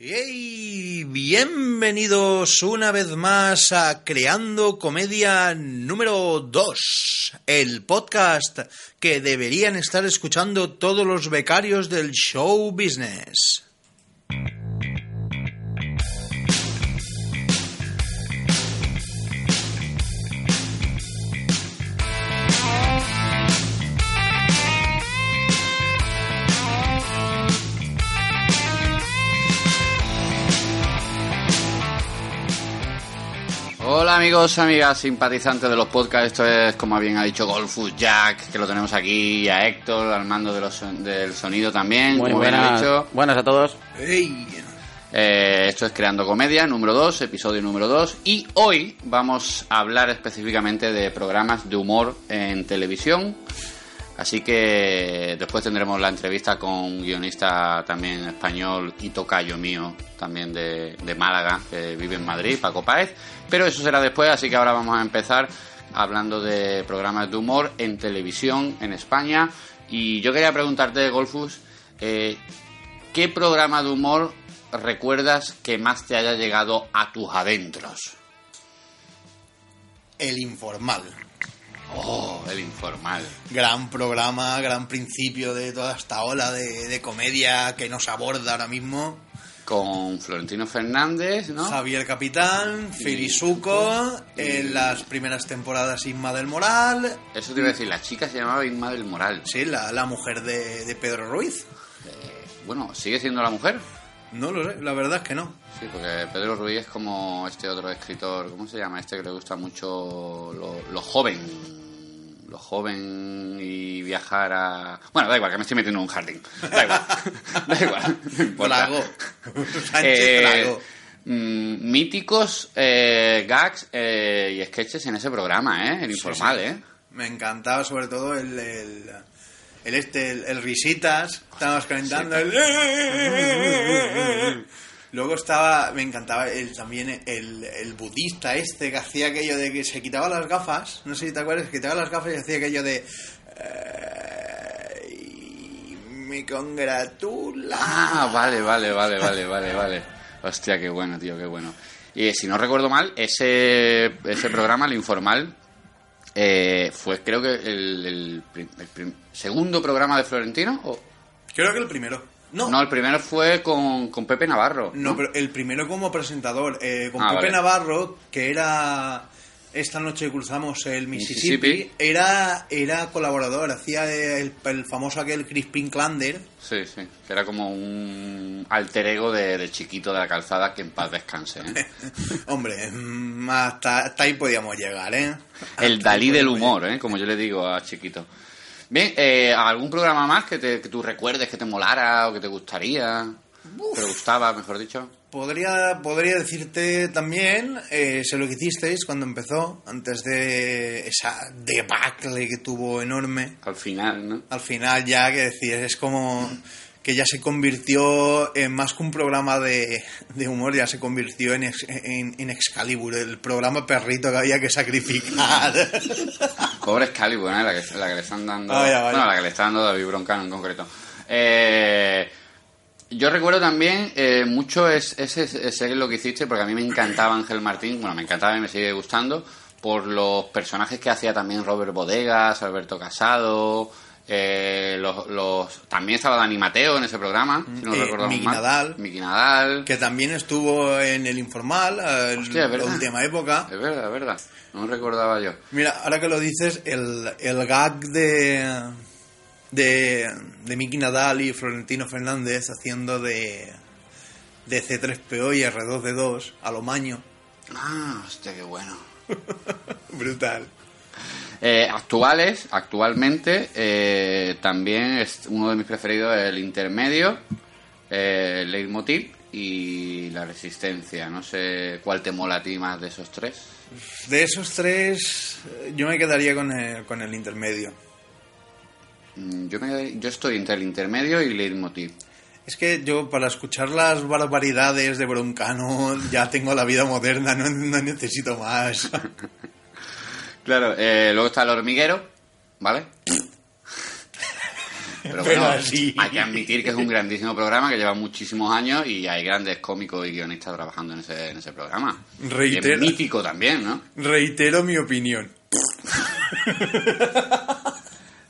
¡Hey! Bienvenidos una vez más a Creando Comedia número 2, el podcast que deberían estar escuchando todos los becarios del show business. Hola amigos, amigas, simpatizantes de los podcasts. Esto es, como bien ha dicho Golfus Jack, que lo tenemos aquí, y a Héctor al mando de los, del sonido también, Muy como bien ha buenas, dicho. buenas a todos. ¡Hey! Eh, esto es Creando Comedia, número 2, episodio número 2. Y hoy vamos a hablar específicamente de programas de humor en televisión. Así que después tendremos la entrevista con un guionista también español y tocayo mío, también de, de Málaga, que vive en Madrid, Paco Páez. Pero eso será después, así que ahora vamos a empezar hablando de programas de humor en televisión en España. Y yo quería preguntarte, Golfus, eh, ¿qué programa de humor recuerdas que más te haya llegado a tus adentros? El Informal. Oh, el informal. Gran programa, gran principio de toda esta ola de, de comedia que nos aborda ahora mismo. Con Florentino Fernández, ¿no? Javier Capitán, Filizuco, en las primeras temporadas Inma del Moral, Eso te iba a decir, la chica se llamaba Inma del Moral. sí, la, la mujer de, de Pedro Ruiz. Bueno, ¿sigue siendo la mujer? No lo sé, la verdad es que no. Sí, porque Pedro Ruiz es como este otro escritor, ¿cómo se llama? Este que le gusta mucho lo, lo joven. Lo joven y viajar a... Bueno, da igual, que me estoy metiendo en un jardín. Da igual. da igual. no. Drago. Sánchez Eh, mm, míticos eh, gags eh, y sketches en ese programa, ¿eh? El informal, Sí, sí. ¿eh? Me encantaba sobre todo el, el, el este, el, el risitas, estábamos calentando. el- Luego estaba, me encantaba el, también el, el budista este que hacía aquello de que se quitaba las gafas, no sé si te acuerdas, se quitaba las gafas y hacía aquello de... "Ay, me congratula. Ah, vale, vale, vale, vale, vale, vale. Hostia, qué bueno, tío, qué bueno. Y si no recuerdo mal, ese, ese programa, el informal, eh, fue creo que el, el segundo programa de Florentino. ¿o? Creo que el primero. No, No, el primero fue con, con Pepe Navarro. No, pero el primero como presentador, eh, con Ah, Pepe vale. Navarro, que era esta noche cruzamos el Mississippi, Mississippi. era era colaborador, hacía el, el famoso aquel Crispin Klander. Sí, sí, que era como un alter ego de, de chiquito de la calzada que en paz descanse. ¿eh? Hombre, hasta, hasta ahí podíamos llegar, ¿eh? El Hasta Dalí del humor, ¿eh? como yo le digo a chiquito. Bien, eh, ¿algún programa más que, te, que tú recuerdes que te molara o que te gustaría? Que te gustaba, mejor dicho. Podría, podría decirte también, eh, sé lo que hicisteis cuando empezó, antes de esa debacle que tuvo enorme. Al final, ¿no? al final ya que decir, es como que ya se convirtió en más que un programa de, de humor, ya se convirtió en, ex- en, en Excalibur, el programa perrito que había que sacrificar. Pobre Excalibur, ¿eh? La que, la que le están dando... Bueno, la que le está dando David Broncano en concreto. Eh, yo recuerdo también eh, mucho ese, ese, ese lo que hiciste, porque a mí me encantaba Ángel Martín, bueno, me encantaba y me sigue gustando, por los personajes que hacía también Robert Bodegas, Alberto Casado... eh, los, los- también estaba Dani Mateo en ese programa, si no Eh, Miki mal. Nadal. Miki Nadal. que también estuvo en el Informal, en la última época. Es verdad, es verdad. No me recordaba yo. Mira, ahora que lo dices, el, el gag de, de, de Miki Nadal y Florentino Fernández haciendo de, de C3PO y R2D2 a lo maño. Ah, hostia, qué bueno. Brutal. Eh, actuales, actualmente, eh, también es uno de mis preferidos el intermedio, eh, Leitmotiv, y La Resistencia. No sé cuál te mola a ti más de esos tres. De esos tres, yo me quedaría con el, con el intermedio. Mm, Yo, me, yo estoy entre el intermedio y Leitmotiv. Es que yo para escuchar las barbaridades de Broncano ya tengo la vida moderna, no, no necesito más. Claro, eh, luego está El Hormiguero, ¿vale? Pero Pero bueno, así. hay que admitir que es un grandísimo programa que lleva muchísimos años y hay grandes cómicos y guionistas trabajando en ese, en ese programa. Reitero. Es mítico también, ¿no? Reitero mi opinión.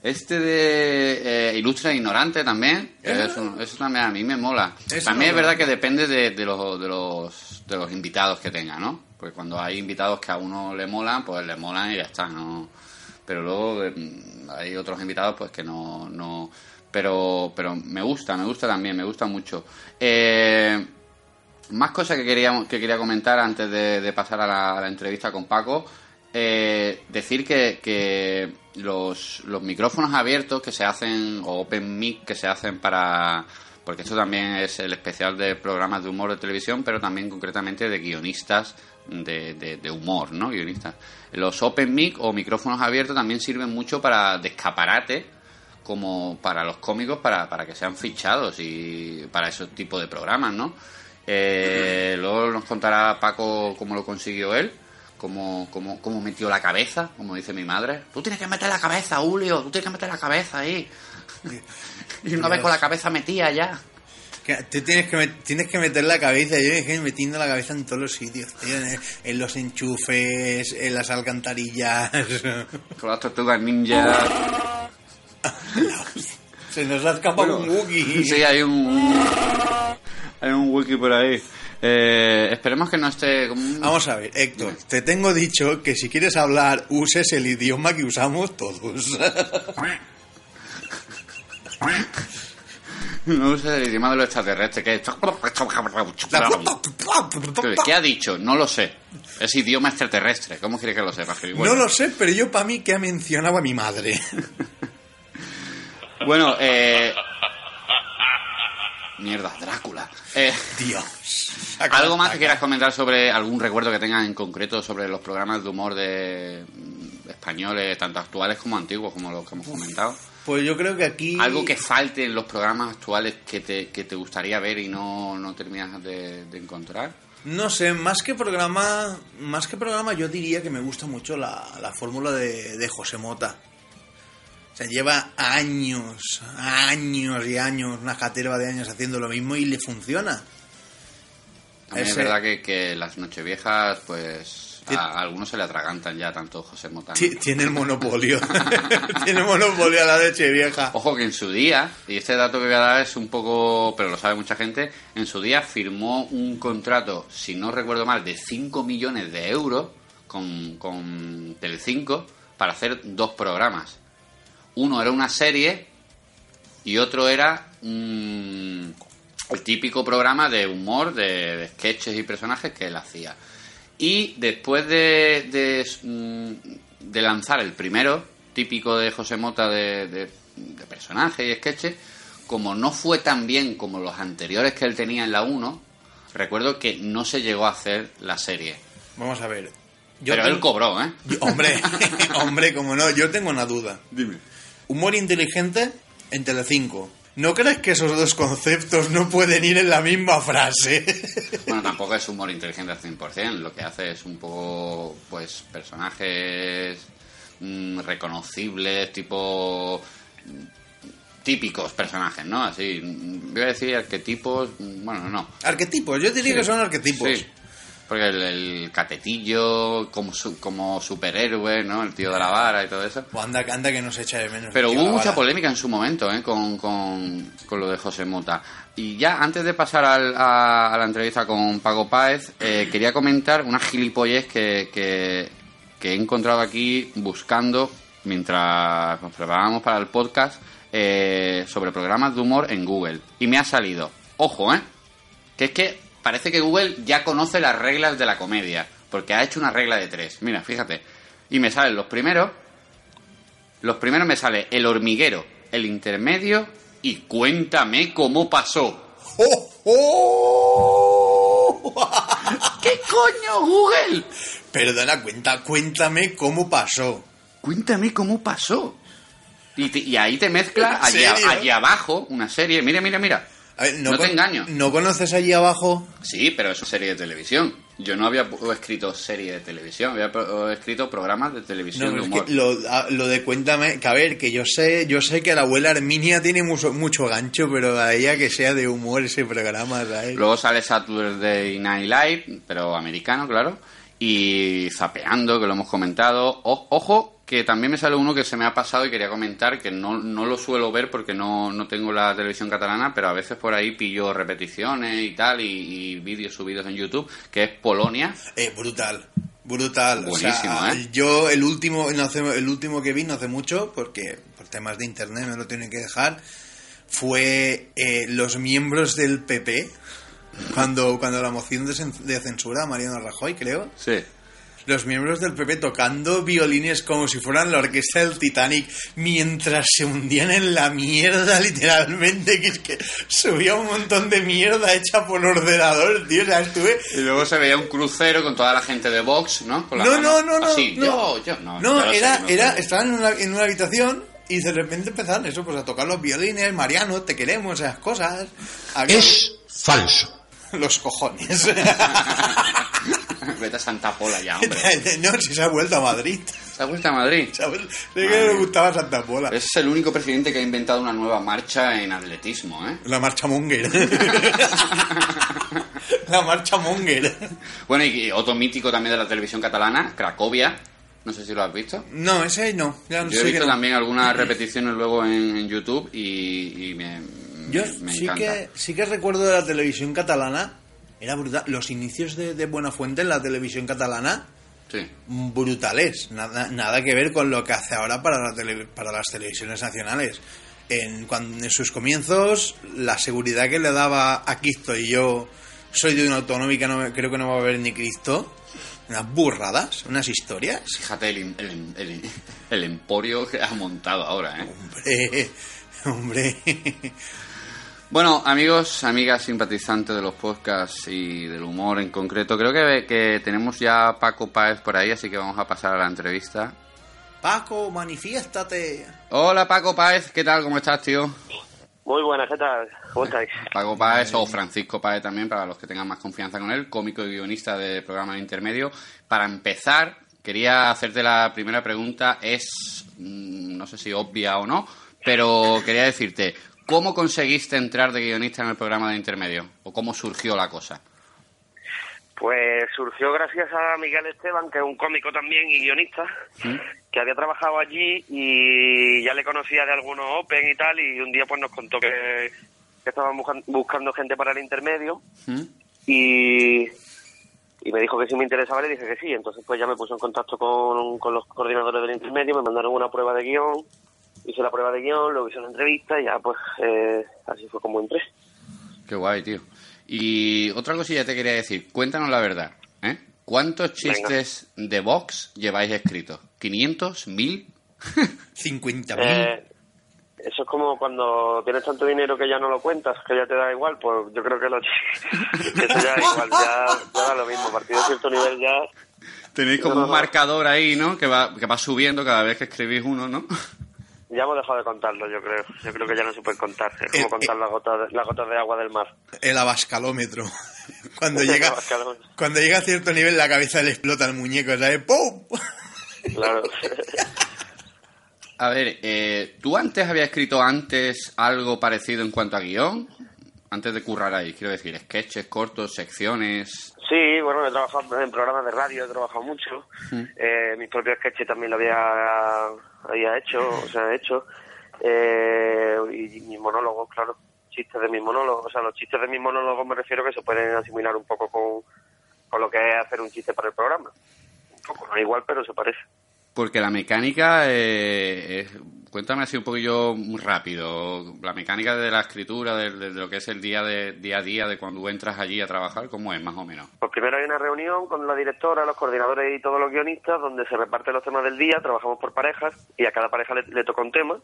Este de eh, Ilustre e Ignorante también, eso también a mí me mola. Eso también no es verdad que depende de, de los, de, los, de los invitados que tenga, ¿no? Porque cuando hay invitados que a uno le molan, pues le molan y ya está, ¿no? Pero luego eh, hay otros invitados pues que no... no pero, pero me gusta, me gusta también, me gusta mucho. Eh, más cosas que quería, que quería comentar antes de, pasar a la, a la entrevista con Paco. Eh, decir que, que los, los micrófonos abiertos que se hacen, o open mic que se hacen para... Porque esto también es el especial de programas de humor de televisión, pero también concretamente de guionistas de, de- de humor, ¿no? Guionistas. Los open mic o micrófonos abiertos también sirven mucho para de escaparate como para los cómicos para, para que sean fichados y para ese tipo de programas, ¿no? Eh, luego nos contará Paco cómo lo consiguió él, cómo, cómo, cómo metió la cabeza, como dice mi madre. Tú tienes que meter la cabeza, Julio, tú tienes que meter la cabeza ahí. y una vez con la cabeza metía ya. Que te tienes que, tienes que meter la cabeza. Yo me dejé metiendo la cabeza en todos los sitios, tío, en, en los enchufes, en las alcantarillas. Con las tortugas ninja. Se nos ha escapado Bueno, un Wookiee. Sí, hay un. Hay un wiki por ahí. Eh, esperemos que no esté. como un- Vamos a ver, Héctor, te tengo dicho que si quieres hablar, uses el idioma que usamos todos. No sé el idioma de los extraterrestres, que es... ¿Qué ha dicho? No lo sé. Es idioma extraterrestre. ¿Cómo quiere que lo sepa? No lo sé, pero yo para mí que ha mencionado a mi madre. bueno eh... Mierda, Drácula. Eh, Dios. ¿Algo más que quieras comentar sobre algún recuerdo que tengas en concreto sobre los programas de humor de mm, españoles, tanto actuales como antiguos, como los que hemos comentado? Pues yo creo que aquí... Algo que falte en los programas actuales que te, que te gustaría ver y no, no terminas de, de encontrar. No sé, más que programa, más que programa, yo diría que me gusta mucho la, la fórmula de, de José Mota. O sea, lleva años, años y años, una caterva de años haciendo lo mismo y le funciona. También es Ese- verdad que, que las nocheviejas, pues a, algunos se le atragantan ya tanto José Mota. ¿no? Ti- Tiene el monopolio. Tiene el monopolio a la leche vieja. Ojo que en su día, y este dato que voy a dar es un poco, pero lo sabe mucha gente, en su día firmó un contrato, si no recuerdo mal, de 5 millones de euros con, con Telecinco para hacer dos programas. Uno era una serie y otro era un- el típico programa de humor, de, de sketches y personajes que él hacía. Y después de, de, mm, de lanzar el primero, típico de José Mota de, de, de personajes y sketches, como no fue tan bien como los anteriores que él tenía en la 1, recuerdo que no se llegó a hacer la serie. Vamos a ver. Yo Pero tengo- él cobró, ¿eh? yo- hombre, hombre, como no, yo tengo una duda. Dime. Humor inteligente en Telecinco. ¿No crees que esos dos conceptos no pueden ir en la misma frase? Bueno, tampoco es humor inteligente al 100%. Lo que hace es un poco, pues, personajes mm, reconocibles, tipo mm, típicos personajes, ¿no? Así, voy a decir arquetipos, mm, bueno, no. Arquetipos, yo diría Sí. que son arquetipos. Sí. Porque el, el catetillo como, su- como superhéroe, ¿no? El tío de la vara y todo eso. Pues anda, anda que no se echa de menos. Pero hubo mucha polémica en su momento ¿eh? con, con, con lo de José Mota. Y ya antes de pasar al- a, a la entrevista con Pago Páez, eh, quería comentar una gilipollez que, que, que he encontrado aquí buscando mientras nos preparábamos para el podcast eh, sobre programas de humor en Google. Y me ha salido, ojo, ¿eh? Que es que parece que Google ya conoce las reglas de la comedia, porque ha hecho una regla de tres. Mira, fíjate. Y me salen los primeros los primeros me sale el hormiguero, el intermedio y cuéntame cómo pasó. ¡Oh, ¡Oh! ¿Qué coño, Google? Perdona, cuenta, cuéntame cómo pasó. Cuéntame cómo pasó. Y, te- y ahí te mezcla ¿En allí, a- serio? allí abajo una serie. Mira, mira, mira. Ver, No te engaño. ¿No conoces allí abajo? Sí, pero es una serie de televisión. Yo no había escrito serie de televisión, había escrito programas de televisión No, de es humor. que lo, a- lo de cuéntame, que a ver, que yo sé, yo sé que la abuela Herminia tiene mucho, mucho gancho, pero a ella que sea de humor ese programa, ¿sabes? Luego sale Saturday Night Live, pero americano, claro. Y Zapeando, que lo hemos comentado. O- ojo, que también me sale uno que se me ha pasado y quería comentar, que no, no lo suelo ver porque no, no tengo la televisión catalana, pero a veces por ahí pillo repeticiones y tal, y, y vídeos subidos en YouTube, que es Polonia. Eh, brutal, brutal. o sea, Buenísimo, ¿eh? Yo el último, no hace- el último que vi no hace mucho, porque por temas de internet me lo tienen que dejar, fue eh, los miembros del PP, cuando, cuando la moción de censura, Mariano Rajoy, creo, Sí. Los miembros del PP tocando violines como si fueran la orquesta del Titanic mientras se hundían en la mierda literalmente que es que subía un montón de mierda hecha por ordenador tío o sea estuve Y luego se veía un crucero con toda la gente de Vox, ¿no? Con la no, no no no así. no Yo, yo, no. no era era estaban en una, en una habitación y de repente empezaron eso pues a tocar los violines Mariano te queremos esas cosas Es falso. los cojones Vete a Santa Pola ya, hombre. no si se ha vuelto a Madrid ¿Se ha vuelto a Madrid? se ha vuelto- sé que le gustaba Santa Pola Es el único presidente que ha inventado una nueva marcha en atletismo, ¿eh? La marcha Monger. la marcha Monger. Bueno, y, otro mítico también de la televisión catalana, Cracovia. No sé si lo has visto. No, ese no. Ya Yo he visto no. también algunas repeticiones luego en, en YouTube y, y me, Yo me sí encanta. que, sí que recuerdo de la televisión catalana. Era brutal. Los inicios de, de Buenafuente en la televisión catalana, Sí. brutales. Nada, nada que ver con lo que hace ahora para, la tele- para las televisiones nacionales. En, cuan- en sus comienzos, la seguridad que le daba aquí estoy yo, soy de una autonómica, no creo que no va a haber ni Cristo. Unas burradas, unas historias. Fíjate el, el, el- el emporio que has montado ahora, ¿eh? Hombre, hombre. Bueno, amigos, amigas simpatizantes de los podcasts y del humor en concreto, creo que, que tenemos ya a Paco Páez por ahí, así que vamos a pasar a la entrevista. Paco, manifiéstate. Hola Paco Páez, ¿qué tal? ¿Cómo estás, tío? Muy buenas, ¿qué tal? ¿Cómo estáis? Paco Páez o Francisco Páez también, para los que tengan más confianza con él, cómico y guionista de programa de intermedio. Para empezar, quería hacerte la primera pregunta, es, mm, no sé si obvia o no, pero quería decirte, ¿cómo conseguiste entrar de guionista en el programa de intermedio? ¿O cómo surgió la cosa? Pues surgió gracias a Miguel Esteban, que es un cómico también y guionista, que había trabajado allí y ya le conocía de algunos Open y tal, y un día pues nos contó que, que estaban buscan- buscando gente para el intermedio ¿Mm? y, y me dijo que si me interesaba, le dije que sí. Entonces pues ya me puso en contacto con, con los coordinadores del intermedio, me mandaron una prueba de guion, hice la prueba de guion, luego hice una entrevista y ya pues eh, así fue como entré. Qué guay, tío. Y otra cosilla te quería decir, cuéntanos la verdad, ¿eh? ¿Cuántos chistes de Vox lleváis escritos? ¿500? ¿1000? 50.000. Eh, eso es como cuando tienes tanto dinero que ya no lo cuentas, que ya te da igual, pues yo creo que lo que eso ya da igual, ya, ya da lo mismo. A partir de cierto nivel ya... Tenéis como un marcador ahí, ¿no? Que va, que va subiendo cada vez que escribís uno, ¿no? Ya hemos dejado de contarlo, yo creo. Yo creo que ya no se puede contar. Es como Eh, contar las gotas de, las gotas de agua del mar. El abascalómetro. Cuando El llega, abascalómetro. cuando llega a cierto nivel, la cabeza le explota al muñeco, ¿sabes? ¡Pum! Claro. A ver, eh, ¿tú antes habías escrito antes algo parecido en cuanto a guion? Antes de currar ahí, quiero decir, sketches cortos, secciones... Sí, bueno, he trabajado en programas de radio, he trabajado mucho. Eh, mis propios sketches también lo había, había hecho, o sea, he hecho. Eh, y mis monólogos, claro, chistes de mis monólogos. O sea, los chistes de mis monólogos me refiero que se pueden asimilar un poco con, con lo que es hacer un chiste para el programa. Un poco, no igual, pero se parece. Porque la mecánica, eh, cuéntame así un poquillo muy rápido, la mecánica de la escritura, de, de lo que es el día, de, día a día, de cuando entras allí a trabajar, ¿cómo es más o menos? Pues primero hay una reunión con la directora, los coordinadores y todos los guionistas, donde se reparten los temas del día, trabajamos por parejas y a cada pareja le, le toca un tema.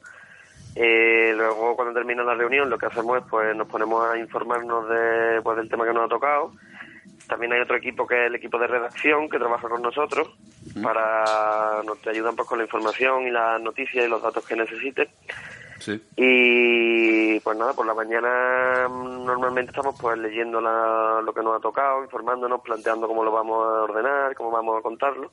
Eh, luego, cuando termina la reunión, lo que hacemos es pues nos ponemos a informarnos de, pues, del tema que nos ha tocado. También hay otro equipo que es el equipo de redacción que trabaja con nosotros para nos te ayudan pues con la información y las noticias y los datos que necesites. Sí. Y pues nada, por la mañana mm, normalmente estamos pues leyendo la- lo que nos ha tocado, informándonos, planteando cómo lo vamos a ordenar, cómo vamos a contarlo.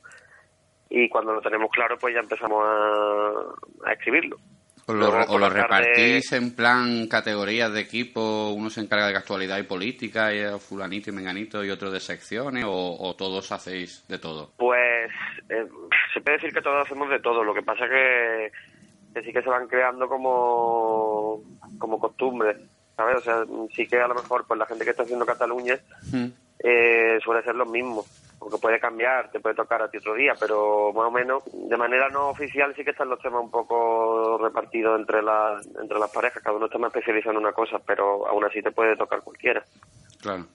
Y cuando lo tenemos claro, pues ya empezamos a, a escribirlo. ¿O lo, Luego, o lo tarde- repartís en plan categorías de equipo? Uno se encarga de actualidad y política, y fulanito y menganito, y otro de secciones, o, o todos hacéis de todo? Pues eh, se puede decir que todos hacemos de todo, lo que pasa que, que sí que se van creando como, como costumbres, ¿sabes? O sea, sí que a lo mejor pues la gente que está haciendo Cataluña Mm. eh, suele ser lo mismo, porque puede cambiar, te puede tocar a ti otro día, pero más o menos de manera no oficial sí que están los temas un poco repartidos entre, las entre las parejas, cada uno está más especializado en una cosa, pero aún así te puede tocar cualquiera. Claro.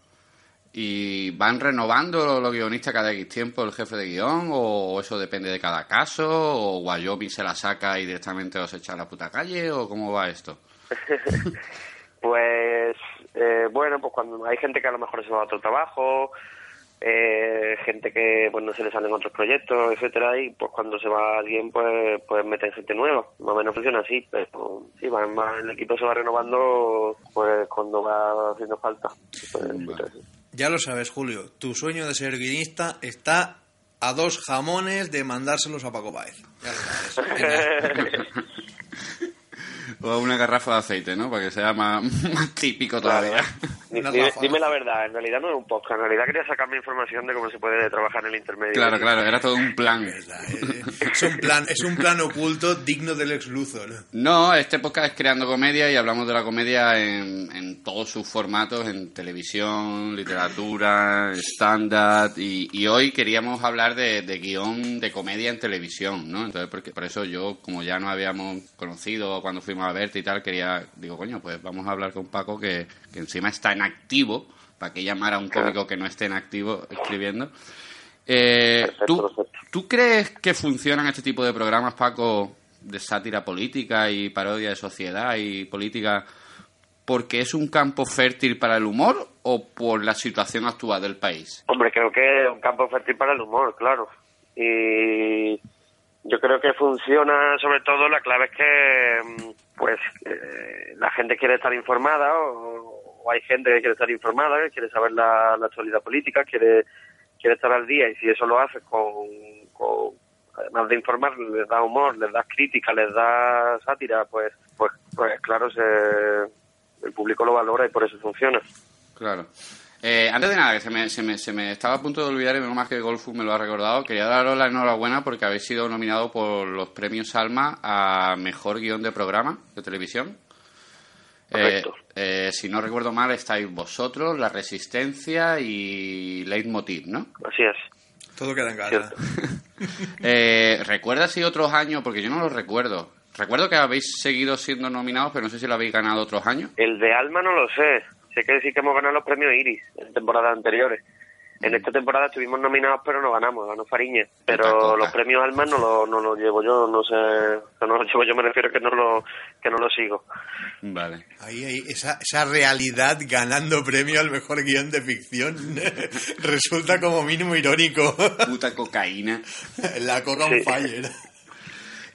¿Y van renovando los guionistas cada X tiempo el jefe de guion? ¿O eso depende de cada caso? ¿O Wyoming se la saca y directamente os echa a la puta calle? ¿O cómo va esto? Pues eh, bueno, pues cuando hay gente que a lo mejor se va a otro trabajo, eh, gente que pues no se le salen otros proyectos, etcétera, y pues cuando se va alguien pues pues meten gente nueva, más o menos funciona así, pero sí, va, va- el equipo se va renovando pues cuando va haciendo falta. Pues, Vale. Ya lo sabes, Julio, tu sueño de ser guionista está a dos jamones de mandárselos a Paco Páez. Ya lo sabes. Venga. O a una garrafa de aceite, ¿no? Para que sea más, más típico todavía. Dime, la verdad, en realidad no es un podcast, en realidad quería sacarme información de cómo se puede trabajar en el intermedio. Claro, claro, era todo un plan. Es un plan, es un plan oculto digno del ex Luthor. No, este podcast es Creando Comedia y hablamos de la comedia en, en todos sus formatos, en televisión, literatura, stand-up, y, y hoy queríamos hablar de, de guion de comedia en televisión, ¿no? Entonces, porque, por eso yo, como ya no habíamos conocido cuando fuimos a verte y tal, quería, digo, coño, pues vamos a hablar con Paco, que, que encima está en activo, para que llamar a un cómico que no esté en activo escribiendo. Eh, Perfecto, ¿tú, perfecto. ¿Tú crees que funcionan este tipo de programas, Paco, de sátira política y parodia de sociedad y política, porque es un campo fértil para el humor o por la situación actual del país? Hombre, creo que es un campo fértil para el humor, claro. Y yo creo que funciona, sobre todo, la clave es que, mm, pues, eh, la gente quiere estar informada o, hay gente que quiere estar informada, que quiere saber la, actualidad política, quiere, quiere estar al día y si eso lo haces con, con además de informar, les da humor, les das crítica, les da sátira, pues, pues, pues claro, se, el público lo valora y por eso funciona. Claro. Eh, antes de nada, que se me, se, me, se me estaba a punto de olvidar y menos más que Golfu me lo ha recordado, quería daros la enhorabuena porque habéis sido nominado por los premios Alma a Mejor Guión de Programa de Televisión. Eh, Correcto. eh, si no recuerdo mal, estáis vosotros, La Resistencia y Leitmotiv, ¿no? Así es. Todo queda en casa. Eh, ¿Recuerdas si otros años? Porque yo no los recuerdo. Recuerdo que habéis seguido siendo nominados, pero no sé si lo habéis ganado otros años. El de Alma no lo sé. Sé que sí que hemos ganado los premios Iris en temporadas anteriores. En esta temporada estuvimos nominados, pero no ganamos, ganó Fariña. Pero los premios Alma no los no los llevo yo, no sé. No los llevo yo, me refiero que no lo, que no lo sigo. Vale. Ahí, ahí, esa, esa realidad ganando premio al mejor guion de ficción resulta como mínimo irónico. Puta cocaína. La coca on Sí. fire.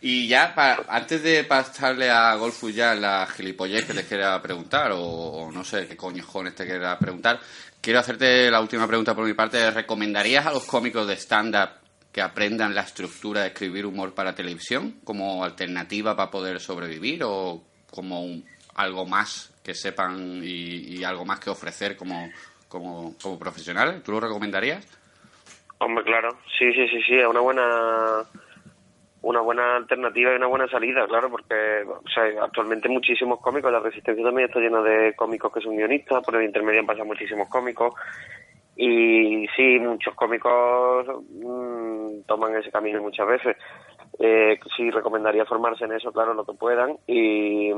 Y ya, pa- antes de pasarle a Golfu ya la gilipollez que les quiera preguntar, o, no sé qué coñojones te quiera preguntar, quiero hacerte la última pregunta por mi parte. ¿Recomendarías a los cómicos de stand-up que aprendan la estructura de escribir humor para televisión como alternativa para poder sobrevivir o como un- algo más que sepan y, y algo más que ofrecer como, como, como profesionales? ¿Tú lo recomendarías? Hombre, claro. Sí, sí, sí, sí, es una buena una buena alternativa y una buena salida, claro, porque o sea, actualmente muchísimos cómicos, la Resistencia también está llena de cómicos que son guionistas, por el intermedio han pasado muchísimos cómicos y sí, muchos cómicos mm, toman ese camino muchas veces. Eh, sí, recomendaría formarse en eso, claro, lo que puedan y,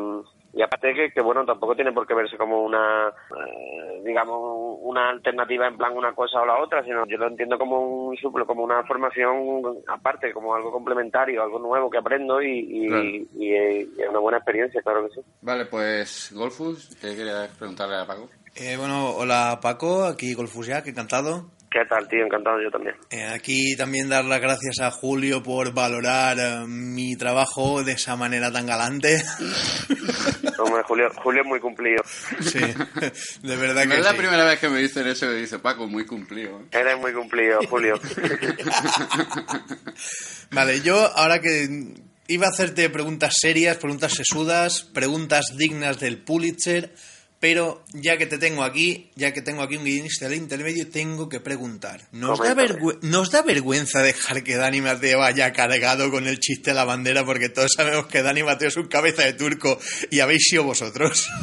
Y aparte que, que bueno, tampoco tiene por qué verse como una, eh, digamos, una alternativa en plan una cosa o la otra, sino yo lo entiendo como un suplo, como una formación aparte, como algo complementario, algo nuevo que aprendo y, y, Claro. y, y es una buena experiencia, claro que sí. Vale, pues Golfus, ¿qué querías preguntarle a Paco? Eh, bueno, hola Paco, aquí Golfus Jack, encantado. ¿Qué tal, tío? Encantado yo también. Eh, aquí también dar las gracias a Julio por valorar eh, mi trabajo de esa manera tan galante. Hombre, Julio, Julio es muy cumplido. Sí, de verdad No que es la sí. primera vez que me dicen eso que dice Paco, muy cumplido. ¿eh? Eres muy cumplido, Julio. Vale, yo ahora que iba a hacerte preguntas serias, preguntas sesudas, preguntas dignas del Pulitzer, pero ya que te tengo aquí, ya que tengo aquí un guionista del intermedio, tengo que preguntar. ¿Nos da, ¿Nos da vergüenza dejar que Dani Mateo vaya cargado con el chiste de la bandera? Porque todos sabemos que Dani Mateo es un cabeza de turco y habéis sido vosotros.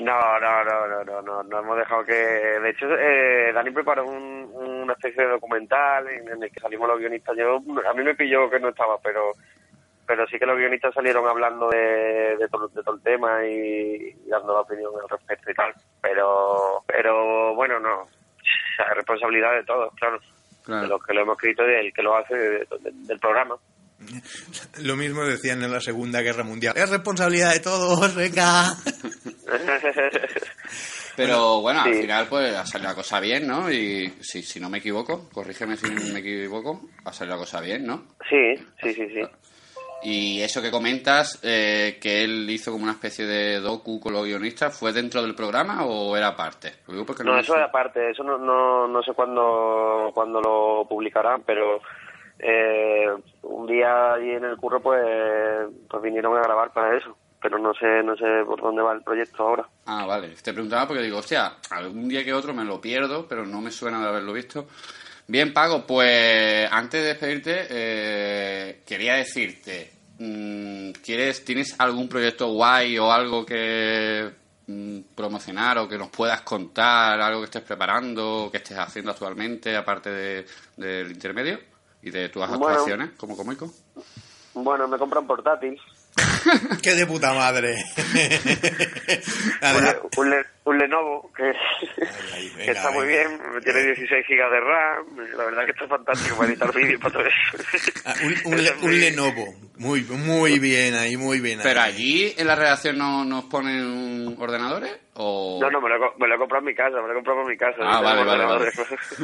No, no, no, no, no, no, no hemos dejado que... De hecho, eh, Dani preparó un- una especie de documental en, en el que salimos los guionistas. Yo, a mí me pilló que no estaba, pero pero sí que los guionistas salieron hablando de, de, todo, de todo el tema y, y dando la opinión al respecto y tal. Pero, pero bueno, no. Es responsabilidad de todos, claro. Claro. De los que lo hemos escrito y del que lo hace de- de- del programa. Lo mismo decían en la Segunda Guerra Mundial. Es responsabilidad de todos, venga. Pero bueno, al final pues ha salido la cosa bien, ¿no? Y si, si no me equivoco, corrígeme si me equivoco, ha salido la cosa bien, ¿no? sí, sí, sí, sí. Y eso que comentas, eh, que él hizo como una especie de docu con los guionistas, ¿fue dentro del programa o era aparte? No, me eso es aparte, eso no, no, no sé cuándo, cuándo lo publicarán, pero eh, un día allí en el curro pues, pues vinieron a grabar para eso, pero no sé, no sé por dónde va el proyecto ahora. Ah, vale. Te preguntaba porque digo, hostia, algún día que otro me lo pierdo, pero no me suena de haberlo visto. Bien, Pago, pues antes de despedirte, eh, quería decirte, mm, ¿quieres, ¿tienes algún proyecto guay o algo que mm, promocionar o que nos puedas contar, algo que estés preparando, que estés haciendo actualmente, aparte de- del intermedio y de tus Bueno. actuaciones como cómico? Bueno, me compran portátil, ¡Qué de puta madre! un, un, Le- un Lenovo que, ay, que venga, está muy venga. bien, tiene 16 gigas de RAM, la verdad que está fantástico para editar vídeos para todo eso. Ah, un, un Le- un Lenovo. Muy, muy bien ahí, muy bien ahí. ¿Pero allí en la redacción no nos ponen ordenadores? O... No, no, me lo, he co- me lo he comprado en mi casa, me lo he comprado en mi casa. Ah, vale, vale, vale.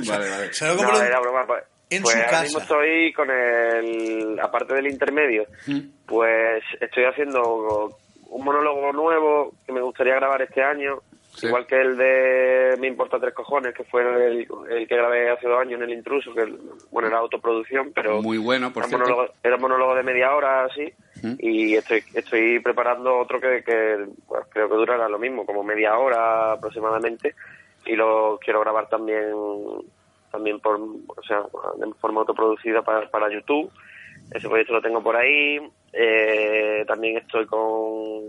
Vale, vale. Se lo No, compró en- era broma. Pues, en pues su ahora casa. mismo estoy con el... Aparte del intermedio, Mm. pues estoy haciendo un monólogo nuevo que me gustaría grabar este año. Sí. Igual que el de Me importa tres cojones, que fue el, el que grabé hace dos años en El Intruso, que bueno, era autoproducción, pero Muy bueno, por era, cierto. monólogo, era un monólogo de media hora así. Mm. Y estoy, estoy preparando otro que, que pues, creo que durará lo mismo, como media hora aproximadamente. Y lo quiero grabar también también por, o sea, de forma autoproducida para, para YouTube. Ese proyecto lo tengo por ahí. Eh, también estoy con,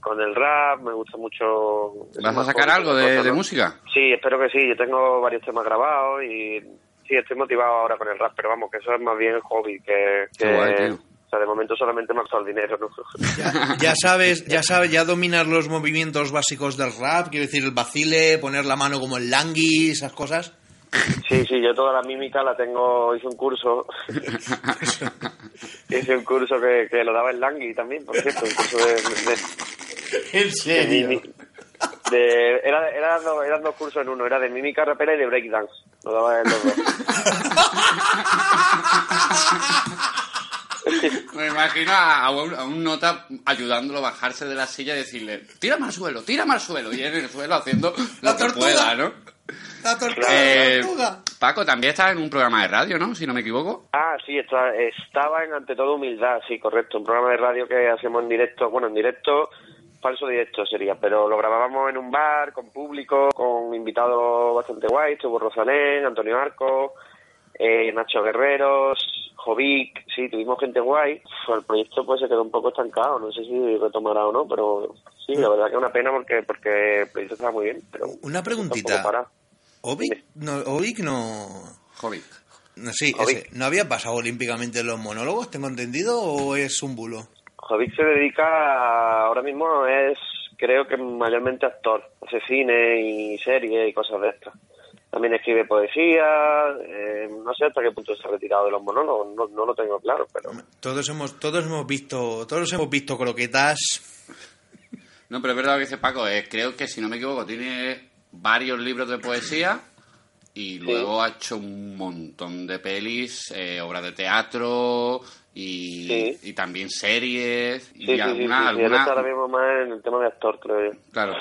con el rap, me gusta mucho. ¿Vas a sacar algo de, de música? Sí, espero que sí. Yo tengo varios temas grabados y sí, estoy motivado ahora con el rap, pero vamos, que eso es más bien hobby, que, que Qué guay, tío. o sea, de momento solamente me ha costado el dinero, ¿no? Ya, ya sabes, ya sabes, ya dominas los movimientos básicos del rap, quiero decir, el vacile, poner la mano como el langui, esas cosas. Sí, sí, yo toda la mímica la tengo, hice un curso, hice un curso que, que lo daba el Langui también, por cierto, un curso de... de- ¿En de mimi- de- era, eran, dos, eran dos cursos en uno, era de mímica rapera y de breakdance, lo daba en los dos. Me imagino a, a un, a un nota ayudándolo a bajarse de la silla y decirle, tírame al suelo, tírame al suelo. Y en el suelo haciendo La lo que tortuga. pueda, ¿no? La tortuga, Eh, la tortuga. Paco, también estás en un programa de radio, ¿no? Si no me equivoco. Ah, sí, está- estaba en Ante todo Humildad, sí, correcto, un programa de radio que hacemos en directo, bueno, en directo, falso directo sería, pero lo grabábamos en un bar, con público, con invitados bastante guays, estuvo Rosalén, Antonio Arco, eh, Nacho Guerreros, Jovic, sí, tuvimos gente guay. Pues el proyecto pues se quedó un poco estancado, no sé si retomará o no, pero sí, la verdad que es una pena porque porque el proyecto estaba muy bien, pero Una preguntita. Ovic no, Ovic no, Jovic. no sí, ese, ¿no había pasado olímpicamente en los monólogos, tengo entendido, o es un bulo? Jovic se dedica a- ahora mismo es creo que mayormente actor, hace cine y series y cosas de estas. También escribe poesía, eh, no sé hasta qué punto se ha retirado de los monólogos, no, no lo tengo claro, pero Todos hemos, todos hemos visto, todos hemos visto croquetas. No, pero es verdad lo que dice Paco. eh, creo que, si no me equivoco, tiene varios libros de poesía y luego ha hecho un montón de pelis, eh, obras de teatro y, Sí. y también series. sí, y sí, sí, alguna, sí, sí, alguna- está ahora mismo más en el tema de actor, creo yo. Claro.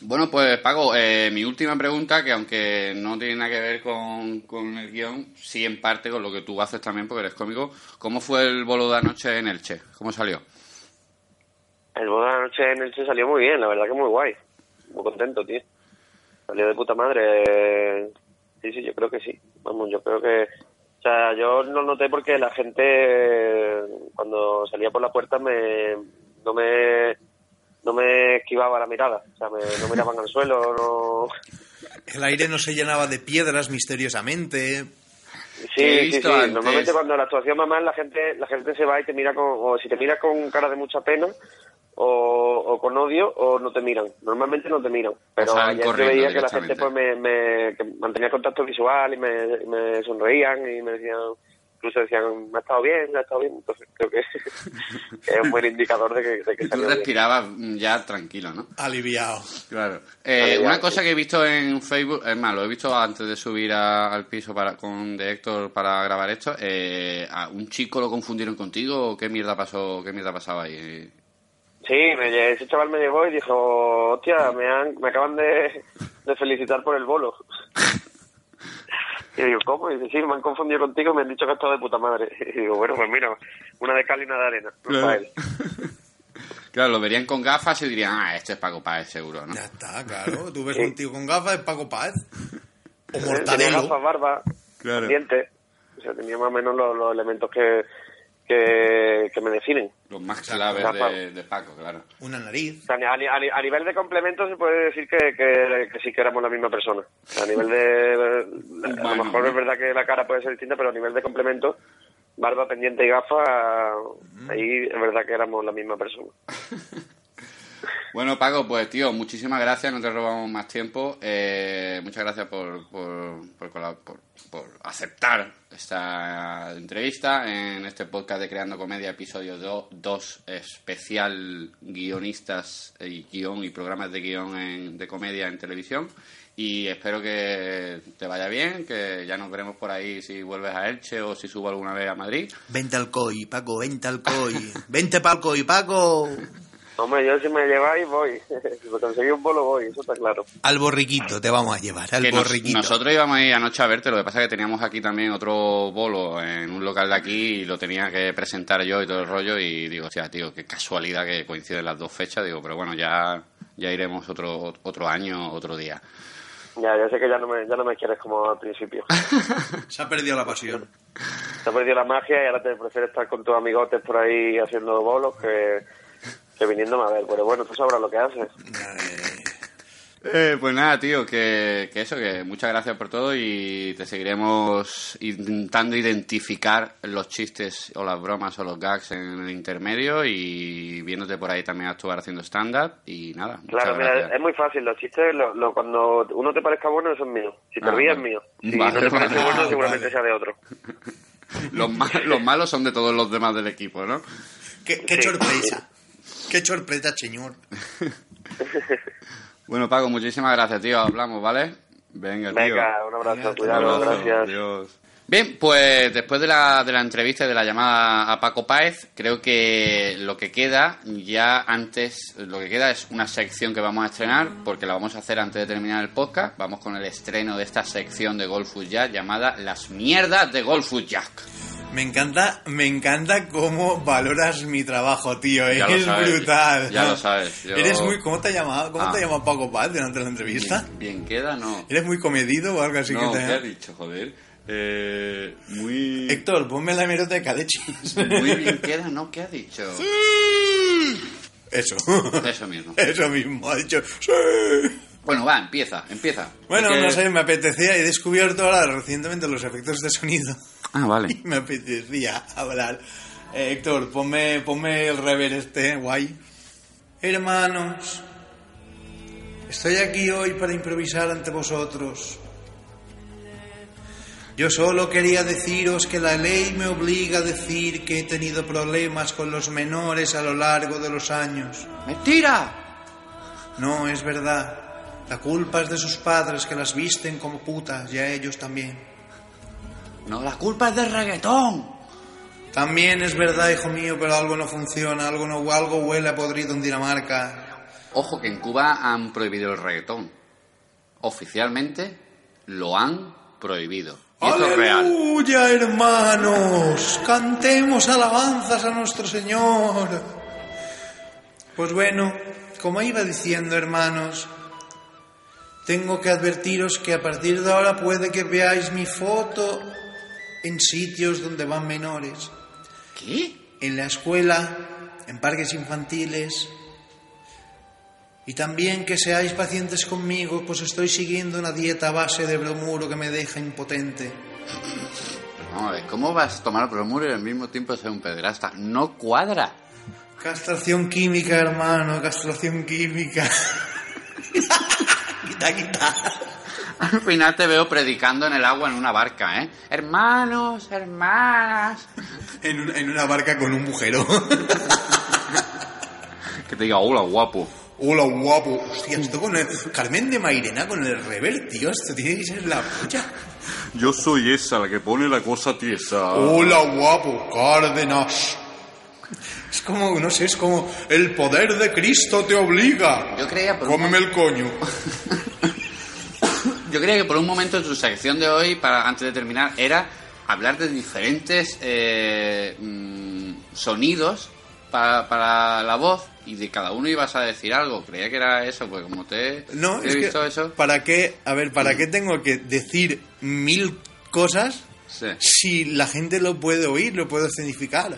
Bueno, pues Paco, eh, mi última pregunta, que aunque no tiene nada que ver con, con el guion, sí en parte con lo que tú haces también, porque eres cómico. ¿Cómo fue el bolo de anoche en Elche? ¿Cómo salió? El boda de la noche en Elche salió muy bien, la verdad que muy guay. Muy contento, tío. Salió de puta madre. Sí, sí, yo creo que sí. Vamos, yo creo que... O sea, yo lo noté porque la gente cuando salía por la puerta me no me no me esquivaba la mirada. O sea, me, no miraban al suelo, no... El aire no se llenaba de piedras misteriosamente. Sí, sí, sí. Normalmente cuando la actuación va mal, la gente, la gente se va y te mira con, o si te mira con cara de mucha pena, o, o con odio, o no te miran. Normalmente no te miran. Pero ayer yo veía que la gente pues me, me que mantenía contacto visual y me, y me sonreían y me decían, incluso decían, me ha estado bien, me ha estado bien. Entonces creo que, es un buen indicador de que, de que Y tú respirabas ya tranquilo, ¿no? Aliviado. Claro. Eh, una cosa sí. que he visto en Facebook, es más, lo he visto antes de subir a- al piso para, con de Héctor para grabar esto. Eh, ¿a ¿Un chico lo confundieron contigo o qué mierda pasó? ¿Qué mierda pasaba ahí? Sí, me, ese chaval me llegó y dijo, hostia, me, han, me acaban de, de felicitar por el bolo. Y digo, ¿cómo? Y dice, sí, me han confundido contigo y me han dicho que has estado de puta madre. Y digo, bueno, pues mira, una de cal y una de arena. no Claro. para él. Claro, lo verían con gafas y dirían, ah, este es Paco Páez seguro, ¿no? Ya está, claro. Tú ves Sí. un tío con gafas, es Paco Páez. O Tenía Mortadelo. gafas, barba, Claro. dientes. O sea, tenía más o menos los, los elementos que, que, que me definen. Los más claves de, de Paco, claro. Una nariz. O sea, a, ni- a ni- a nivel de complemento se puede decir que, que, que sí que éramos la misma persona. A nivel de... A lo mejor ¿no? es verdad que la cara puede ser distinta, pero a nivel de complemento, barba, pendiente y gafas, ahí es verdad que éramos la misma persona. Bueno, Paco, pues tío, muchísimas gracias, no te robamos más tiempo. Eh, muchas gracias por, por, por, por- por aceptar esta entrevista en este podcast de Creando Comedia, episodio 2, especial guionistas y guion y programas de guion en- de comedia en televisión. Y espero que te vaya bien, que ya nos veremos por ahí si vuelves a Elche o si subo alguna vez a Madrid. Vente al COI, Paco, vente al COI. Vente pa'l COI, Paco. Hombre, yo si me lleváis voy. si me conseguís un bolo voy, eso está claro. Al borriquito te vamos a llevar, al Que nos- borriquito. nosotros íbamos a ir anoche a verte, lo que pasa es que teníamos aquí también otro bolo en un local de aquí y lo tenía que presentar yo y todo el rollo y digo, hostia, tío, qué casualidad que coinciden las dos fechas, digo, pero bueno, ya, ya iremos otro, otro año, otro día. Ya, ya sé que ya no me, ya no me quieres como al principio. Se ha perdido la pasión. Te has perdido la magia y ahora te prefieres estar con tus amigotes por ahí haciendo bolos que, que viniéndome a ver. Pero bueno, tú sabrás lo que haces. Eh, pues nada, tío, que, que eso, que muchas gracias por todo y te seguiremos intentando identificar los chistes o las bromas o los gags en el intermedio y viéndote por ahí también actuar haciendo stand-up y nada. Claro, mira, es muy fácil. Los chistes, lo, lo- cuando uno te parezca bueno, eso es mío. Si te Ah, ríes, es vale. mío. Si Vale, no te parece vale. bueno, Ah, seguramente vale. sea de otro. Los, ma- los malos son de todos los demás del equipo, ¿no? Qué, qué Sí. sorpresa. Qué sorpresa, señor. Bueno, Paco, muchísimas gracias, tío. Hablamos, ¿vale? Venga, tío. Venga, un abrazo, Venga, cuidado, Un abrazo. gracias. Adiós. Bien, pues después de la, de la entrevista y de la llamada a Paco Páez, creo que lo que queda ya antes, lo que queda es una sección que vamos a estrenar, porque la vamos a hacer antes de terminar el podcast. Vamos con el estreno de esta sección de Golfus Jack llamada Las mierdas de Golfus Jack. Me encanta, me encanta cómo valoras mi trabajo, tío. Ya lo es sabes, brutal. ya lo sabes, yo- Eres muy, ¿cómo te ha llamado? ¿Cómo Ah. te ha llamado Paco Paz durante la entrevista? Bien, bien queda, no. ¿Eres muy comedido o algo así no, que ¿qué te has dicho, joder? Eh, muy... Héctor, ponme la hemeroteca de chis. Muy bien queda, ¿no? ¿Qué ha dicho? Eso. Eso mismo. Eso mismo, ha dicho. ¡Sí! Bueno, va, empieza, empieza. Bueno, Porque- no sé, me apetecía, he descubierto ahora recientemente los efectos de sonido. Ah, vale. Y me apetecía hablar Eh, Héctor, ponme, ponme el rever este, guay. Hermanos, estoy aquí hoy para improvisar ante vosotros. Yo solo quería deciros que la ley me obliga a decir que he tenido problemas con los menores a lo largo de los años. ¡Mentira! No, es verdad. La culpa es de sus padres que las visten como putas y a ellos también. No, la culpa es del reggaetón. También es verdad, hijo mío, pero algo no funciona, algo, no, algo huele a podrido en Dinamarca. Ojo que en Cuba han prohibido el reggaetón. Oficialmente lo han prohibido. Y esto es real. ¡Aleluya, hermanos! Cantemos alabanzas a nuestro Señor. Pues bueno, como iba diciendo, hermanos, tengo que advertiros que a partir de ahora puede que veáis mi foto en sitios donde van menores. ¿Qué? En la escuela, en parques infantiles. Y también que seáis pacientes conmigo, pues estoy siguiendo una dieta a base de bromuro que me deja impotente. Ver, ¿cómo vas a tomar bromuro y al mismo tiempo ser un pederasta? No cuadra. Castración química, hermano, castración química. Al final te veo predicando en el agua en una barca, ¿eh? Hermanos, hermanas. En, una- en una barca con un bujero. Que te diga, hola, guapo. Hola, guapo. Hostia, esto con el... Carmen de Mairena con el rever, tío. Esto tiene que ser la polla. Yo soy esa, la que pone la cosa tiesa. Hola, guapo. Cárdenas. Es como, no sé, es como el poder de Cristo te obliga. Yo creía por un el coño. Yo creía que por un momento en su sección de hoy, para antes de terminar, era hablar de diferentes eh, mm, sonidos para, para la voz y de cada uno ibas a decir algo. Creía que era eso, pues como te No, he visto que, eso. ¿para qué? A ver, ¿para qué tengo que decir mil cosas Sí. si la gente lo puede oír, lo puede significar?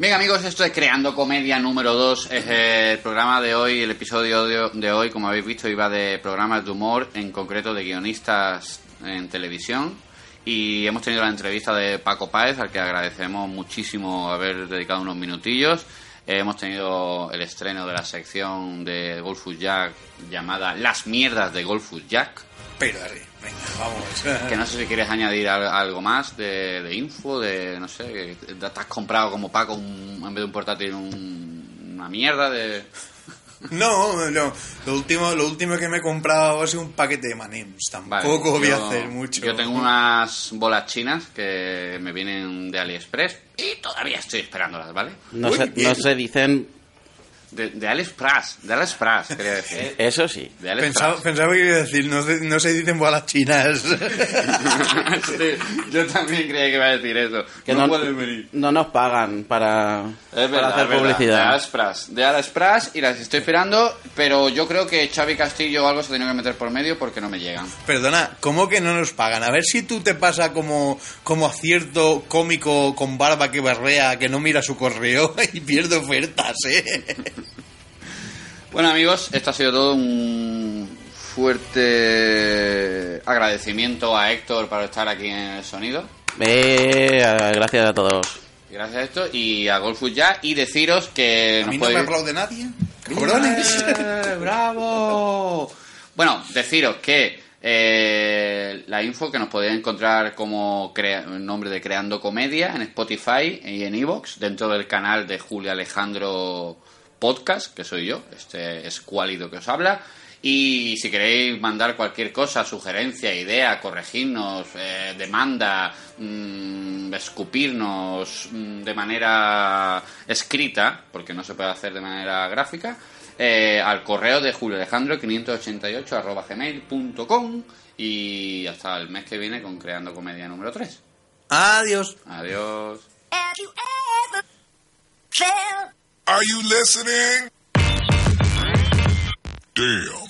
Venga amigos, esto es Creando Comedia número 2. Es el programa de hoy, el episodio de, hoy, como habéis visto, iba de programas de humor, en concreto de guionistas en televisión. Y hemos tenido la entrevista de Paco Páez, al que agradecemos muchísimo haber dedicado unos minutillos. Eh, hemos tenido el estreno de la sección de Golfus Jack llamada Las mierdas de Golfus Jack. Pero venga, vamos. Que no sé si quieres añadir al- algo más de, de info, de no sé, que te has comprado como Paco un- en vez de un portátil un- una mierda de... No, no, lo último, lo último que me he comprado es un paquete de manems. Vale, Tampoco voy a hacer mucho. Yo tengo unas bolas chinas que me vienen de AliExpress y todavía estoy esperándolas, ¿vale? No, Uy, se, bien. no se dicen De, de AliExpress, de AliExpress, quería decir. eso sí. De AliExpress. Pensaba, pensaba que iba a decir, no se, no se dicen bolas chinas. Sí, yo también creía que iba a decir eso. Que no, no, pueden venir. no nos pagan para, Es para hacer es verdad. De publicidad. AliExpress, de AliExpress y las estoy esperando, pero yo creo que Xavi Castillo o algo se tiene que meter por medio porque no me llegan. Perdona, ¿cómo que no nos pagan? A ver si tú te pasa como, como a cierto cómico con barba que barrea, que no mira su correo y pierde ofertas, ¿eh? Bueno amigos, esto ha sido todo un fuerte agradecimiento a Héctor por estar aquí en el sonido. Eh, gracias a todos. Gracias a esto y a Golfus ya y deciros que A mí no me aplaude nadie. ¡Cabrones! ¡Eh, ¡Bravo! Bueno, deciros que eh, la info que nos podéis encontrar como crea- nombre de Creando Comedia en Spotify y en Evox, dentro del canal de Julio Alejandro Podcast, que soy yo, este escuálido que os habla. Y si queréis mandar cualquier cosa, sugerencia, idea, corregirnos, eh, demanda, mm, escupirnos mm, de manera escrita, porque no se puede hacer de manera gráfica, eh, al correo de Julio Alejandro 588 arroba gmail.com y hasta el mes que viene con Creando Comedia número 3. Adiós. Adiós. Are you listening? Damn.